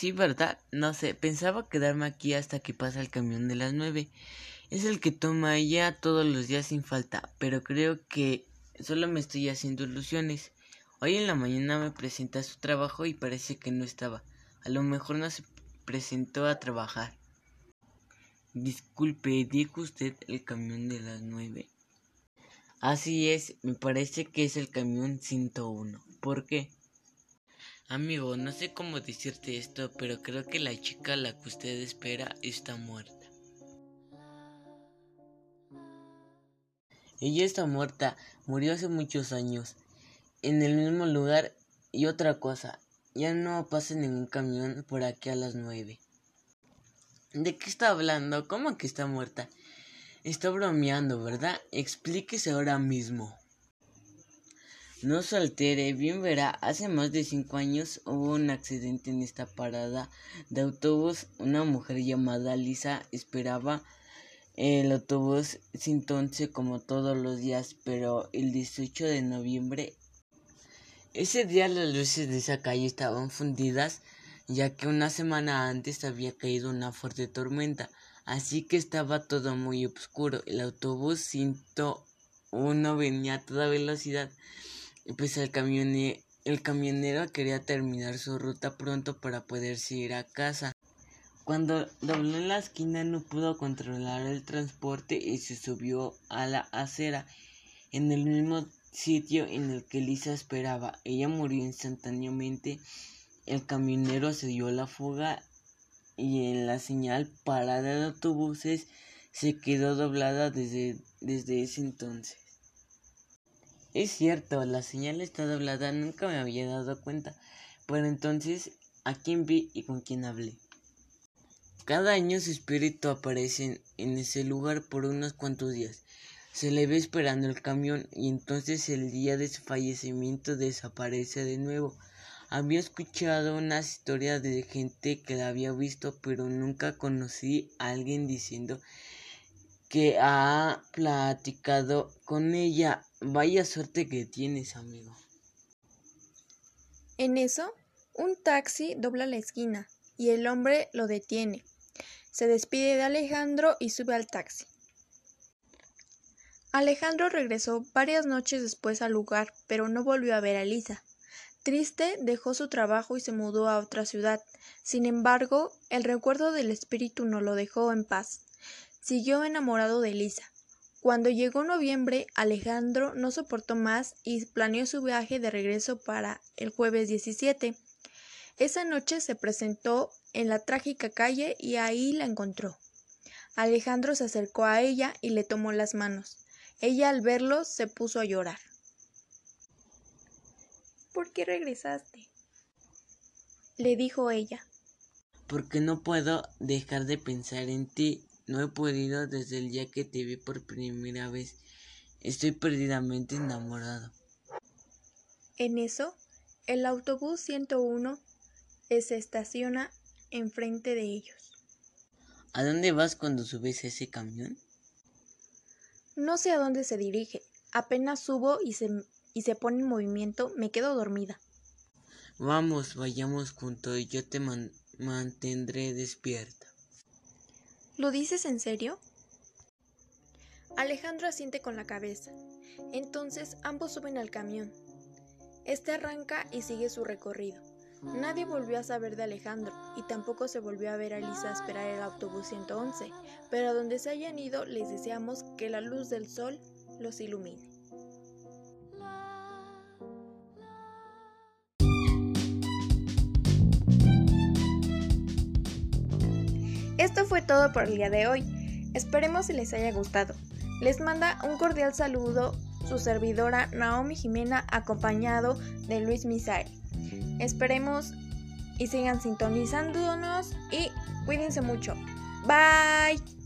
Sí, ¿verdad? No sé, pensaba quedarme aquí hasta que pasa el camión de las nueve. Es el que toma ella todos los días sin falta, pero creo que solo me estoy haciendo ilusiones. Hoy en la mañana me presenta su trabajo y parece que no estaba. A lo mejor no se presentó a trabajar. Disculpe, dijo usted el camión de las nueve. Así es, me parece que es el camión 101. ¿Por qué? Amigo, no sé cómo decirte esto, pero creo que la chica a la que usted espera está muerta. Ella está muerta, murió hace muchos años, en el mismo lugar y otra cosa, ya no pasa ningún camión por aquí a las nueve. ¿De qué está hablando? ¿Cómo que está muerta? Está bromeando, ¿verdad? Explíquese ahora mismo. No se altere, bien verá, hace más de cinco años hubo un accidente en esta parada de autobús. Una mujer llamada Lisa esperaba el autobús sin tonce como todos los días, pero el 18 de noviembre, ese día las luces de esa calle estaban fundidas, ya que una semana antes había caído una fuerte tormenta, así que estaba todo muy oscuro. El autobús 101 venía a toda velocidad pues el, el camionero quería terminar su ruta pronto para poderse ir a casa. Cuando dobló en la esquina no pudo controlar el transporte y se subió a la acera en el mismo sitio en el que Lisa esperaba. Ella murió instantáneamente. El camionero se dio la fuga y en la señal parada de autobuses se quedó doblada desde, desde ese entonces. Es cierto, la señal está doblada, nunca me había dado cuenta. Pero entonces, ¿a quién vi y con quién hablé? Cada año su espíritu aparece en ese lugar por unos cuantos días. Se le ve esperando el camión y entonces el día de su fallecimiento desaparece de nuevo. Había escuchado unas historias de gente que la había visto, pero nunca conocí a alguien diciendo que ha platicado con ella. Vaya suerte que tienes, amigo. En eso, un taxi dobla la esquina y el hombre lo detiene. Se despide de Alejandro y sube al taxi. Alejandro regresó varias noches después al lugar, pero no volvió a ver a Elisa. Triste, dejó su trabajo y se mudó a otra ciudad. Sin embargo, el recuerdo del espíritu no lo dejó en paz. Siguió enamorado de Elisa. Cuando llegó noviembre, Alejandro no soportó más y planeó su viaje de regreso para el jueves 17. Esa noche se presentó en la trágica calle y ahí la encontró. Alejandro se acercó a ella y le tomó las manos. Ella al verlo se puso a llorar. ¿Por qué regresaste? le dijo ella. Porque no puedo dejar de pensar en ti no he podido desde el día que te vi por primera vez. Estoy perdidamente enamorado. En eso, el autobús 101 se estaciona enfrente de ellos. ¿A dónde vas cuando subes ese camión? No sé a dónde se dirige. Apenas subo y se, y se pone en movimiento, me quedo dormida. Vamos, vayamos juntos y yo te mantendré despierta. ¿Lo dices en serio? Alejandro asiente con la cabeza. Entonces ambos suben al camión. Este arranca y sigue su recorrido. Nadie volvió a saber de Alejandro y tampoco se volvió a ver a Lisa esperar el autobús 111, pero a donde se hayan ido les deseamos que la luz del sol los ilumine. Esto fue todo por el día de hoy. Esperemos que les haya gustado. Les manda un cordial saludo su servidora Naomi Jimena acompañado de Luis Misael. Esperemos y sigan sintonizándonos y cuídense mucho. Bye.